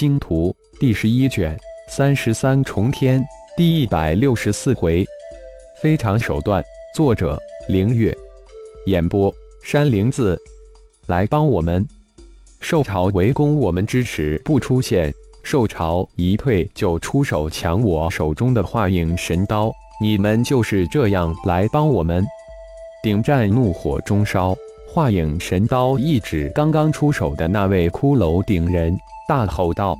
星图》第十一卷三十三重天第一百六十四回，非常手段。作者：凌月，演播：山灵子。来帮我们！受潮围攻我们支持不出现，受潮一退就出手抢我手中的化影神刀。你们就是这样来帮我们？顶战怒火中烧。化影神刀一指刚刚出手的那位骷髅顶人，大吼道：“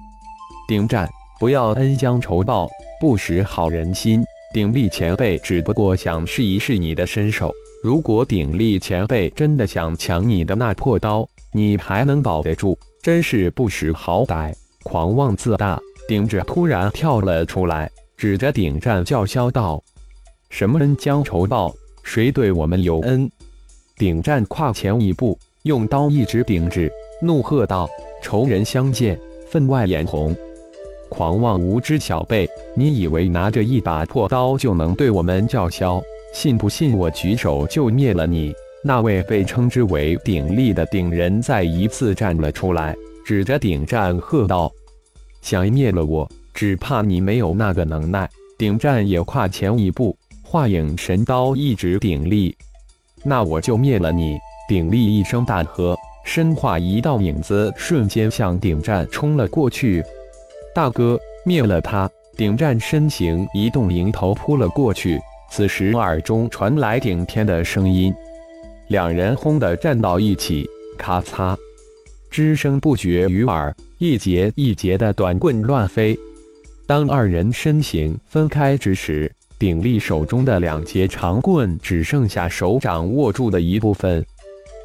顶战，不要恩将仇报，不识好人心。鼎力前辈只不过想试一试你的身手。如果鼎力前辈真的想抢你的那破刀，你还能保得住？真是不识好歹，狂妄自大！”顶着突然跳了出来，指着顶战叫嚣道：“什么恩将仇报？谁对我们有恩？”顶战跨前一步，用刀一指顶着，怒喝道：“仇人相见，分外眼红！狂妄无知小辈，你以为拿着一把破刀就能对我们叫嚣？信不信我举手就灭了你？”那位被称之为鼎力的鼎人再一次站了出来，指着鼎战喝道：“想灭了我，只怕你没有那个能耐！”鼎战也跨前一步，化影神刀一指鼎力。那我就灭了你！鼎力一声大喝，身化一道影子，瞬间向顶战冲了过去。大哥，灭了他！顶战身形一动，迎头扑了过去。此时耳中传来顶天的声音，两人轰的站到一起，咔嚓，之声不绝于耳，一节一节的短棍乱飞。当二人身形分开之时，鼎力手中的两节长棍只剩下手掌握住的一部分。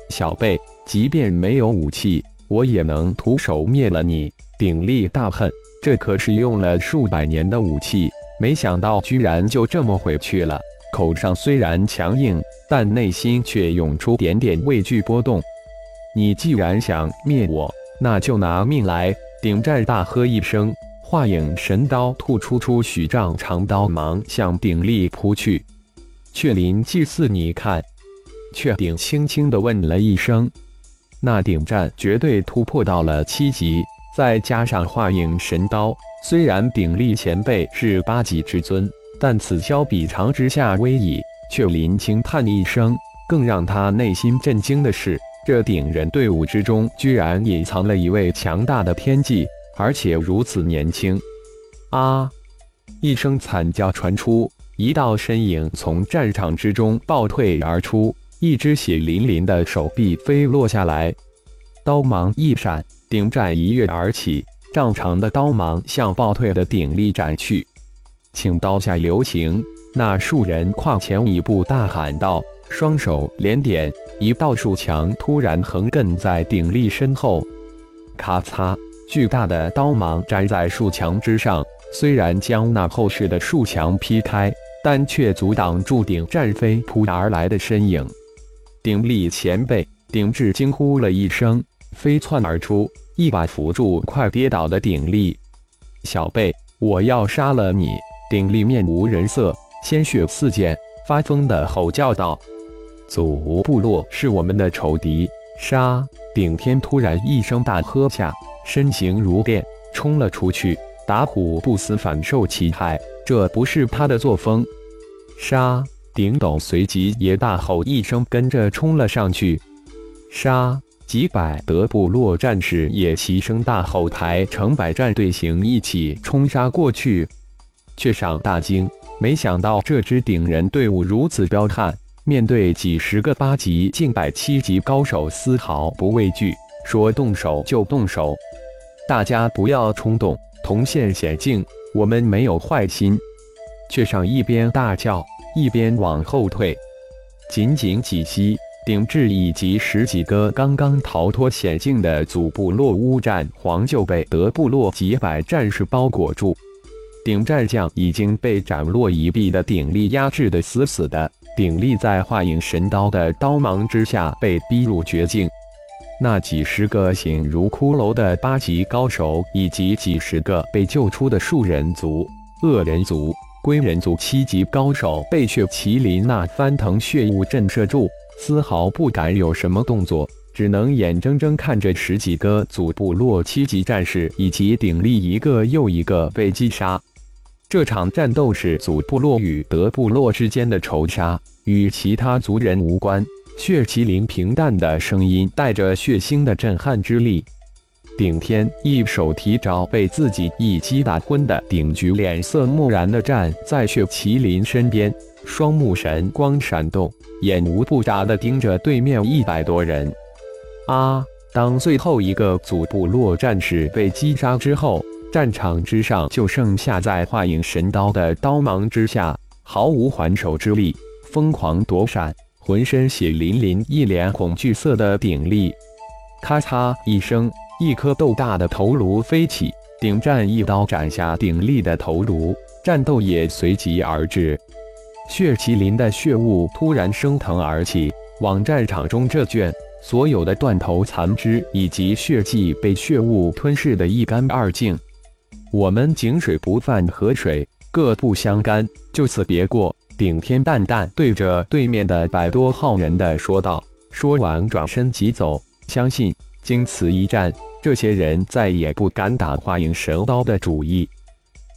小辈，即便没有武器，我也能徒手灭了你！鼎力大恨，这可是用了数百年的武器，没想到居然就这么回去了。口上虽然强硬，但内心却涌出点点畏惧波动。你既然想灭我，那就拿命来！顶战大喝一声。化影神刀吐出出许丈长刀芒，向鼎力扑去。雀林祭祀，你看。雀鼎轻轻地问了一声。那顶战绝对突破到了七级，再加上化影神刀，虽然鼎力前辈是八级之尊，但此消彼长之下微矣。却林轻叹一声，更让他内心震惊的是，这顶人队伍之中居然隐藏了一位强大的天际。而且如此年轻！啊！一声惨叫传出，一道身影从战场之中暴退而出，一只血淋淋的手臂飞落下来，刀芒一闪，顶战一跃而起，丈长的刀芒向暴退的鼎力斩去。请刀下留情！那数人跨前一步，大喊道，双手连点，一道树墙突然横亘在鼎力身后，咔嚓！巨大的刀芒粘在树墙之上，虽然将那厚实的树墙劈开，但却阻挡住顶战飞扑而来的身影。鼎力前辈，鼎志惊呼了一声，飞窜而出，一把扶住快跌倒的鼎力。小辈，我要杀了你！鼎力面无人色，鲜血四溅，发疯的吼叫道：“祖部落是我们的仇敌，杀！”顶天突然一声大喝下。身形如电，冲了出去。打虎不死反受其害，这不是他的作风。杀！顶斗随即也大吼一声，跟着冲了上去。杀！几百德部落战士也齐声大吼，排成百战队形一起冲杀过去。却上大惊，没想到这支顶人队伍如此彪悍，面对几十个八级、近百七级高手，丝毫不畏惧，说动手就动手。大家不要冲动，同陷险境，我们没有坏心。却上一边大叫，一边往后退。仅仅几息，顶志以及十几个刚刚逃脱险境的祖部落乌战皇就被德部落几百战士包裹住。顶战将已经被斩落一臂的鼎力压制的死死的，鼎力在化影神刀的刀芒之下被逼入绝境。那几十个形如骷髅的八级高手，以及几十个被救出的树人族、恶人族、龟人族七级高手，被血麒麟那翻腾血雾震慑住，丝毫不敢有什么动作。只能眼睁睁看着十几个祖部落七级战士以及鼎力一个又一个被击杀。这场战斗是祖部落与德部落之间的仇杀，与其他族人无关。血麒麟平淡的声音带着血腥的震撼之力。顶天一手提着被自己一击打昏的顶局，脸色木然的站在血麒麟身边，双目神光闪动，眼无不眨的盯着对面一百多人。啊！当最后一个祖部落战士被击杀之后，战场之上就剩下在化影神刀的刀芒之下毫无还手之力，疯狂躲闪，浑身血淋淋，一脸恐惧色的鼎力。咔嚓一声。一颗豆大的头颅飞起，顶战一刀斩下鼎立的头颅，战斗也随即而至。血麒麟的血雾突然升腾而起，往战场中这卷，所有的断头残肢以及血迹被血雾吞噬得一干二净。我们井水不犯河水，各不相干，就此别过。顶天淡淡对着对面的百多号人的说道，说完转身即走。相信。经此一战，这些人再也不敢打化影神刀的主意。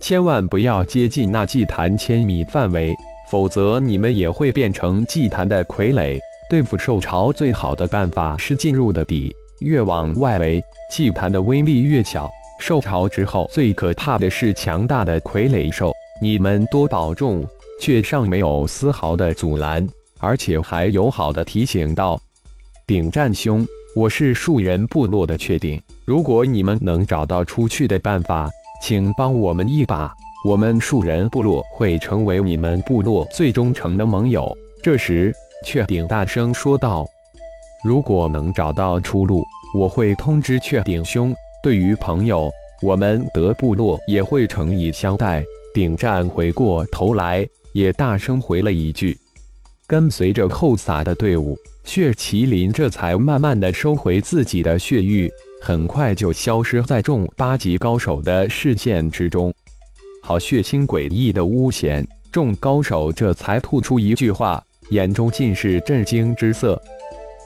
千万不要接近那祭坛千米范围，否则你们也会变成祭坛的傀儡。对付兽潮最好的办法是进入的底，越往外围，祭坛的威力越小。兽潮之后，最可怕的是强大的傀儡兽。你们多保重。却尚没有丝毫的阻拦，而且还友好的提醒道：“顶战兄。”我是树人部落的确定，如果你们能找到出去的办法，请帮我们一把。我们树人部落会成为你们部落最忠诚的盟友。这时，确定大声说道：“如果能找到出路，我会通知确定兄。对于朋友，我们德部落也会诚意相待。”顶战回过头来，也大声回了一句。跟随着后撒的队伍，血麒麟这才慢慢的收回自己的血域，很快就消失在众八级高手的视线之中。好血腥诡异的巫险，众高手这才吐出一句话，眼中尽是震惊之色。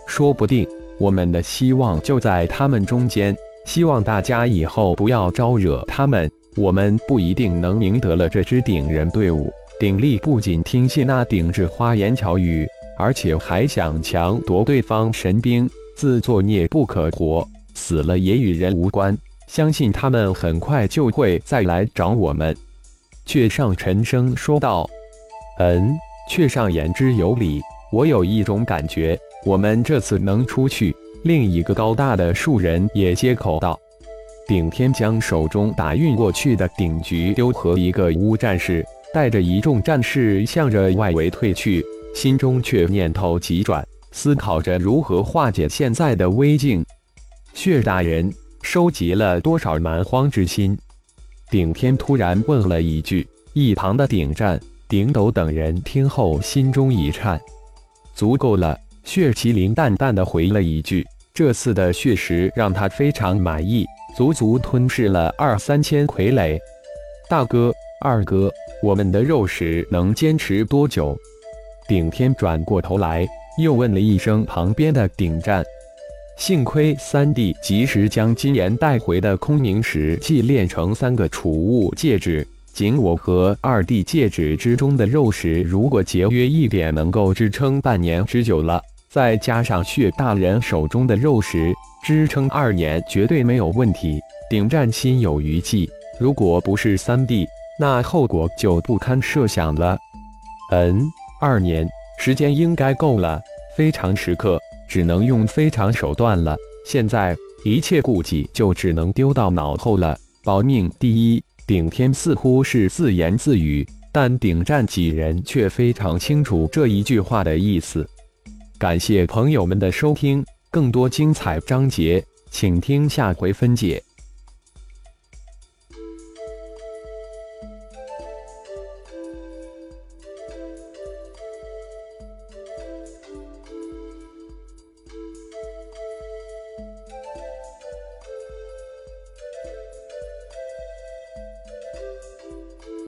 说不定我们的希望就在他们中间，希望大家以后不要招惹他们，我们不一定能赢得了这支顶人队伍。鼎力不仅听信那顶着花言巧语，而且还想强夺对方神兵，自作孽不可活，死了也与人无关。相信他们很快就会再来找我们。却上沉声说道：“嗯，却上言之有理。我有一种感觉，我们这次能出去。”另一个高大的树人也接口道：“顶天将手中打运过去的鼎局丢和一个乌战士。”带着一众战士向着外围退去，心中却念头急转，思考着如何化解现在的危境。血大人收集了多少蛮荒之心？顶天突然问了一句。一旁的顶战、顶斗等人听后心中一颤。足够了。血麒麟淡淡的回了一句。这次的血石让他非常满意，足足吞噬了二三千傀儡。大哥，二哥。我们的肉食能坚持多久？顶天转过头来，又问了一声旁边的顶战。幸亏三弟及时将金岩带回的空明石祭炼成三个储物戒指，仅我和二弟戒指之中的肉食，如果节约一点，能够支撑半年之久了。再加上血大人手中的肉食，支撑二年绝对没有问题。顶战心有余悸，如果不是三弟。那后果就不堪设想了。嗯，二年时间应该够了。非常时刻只能用非常手段了。现在一切顾忌就只能丢到脑后了。保命第一。顶天似乎是自言自语，但顶战几人却非常清楚这一句话的意思。感谢朋友们的收听，更多精彩章节，请听下回分解。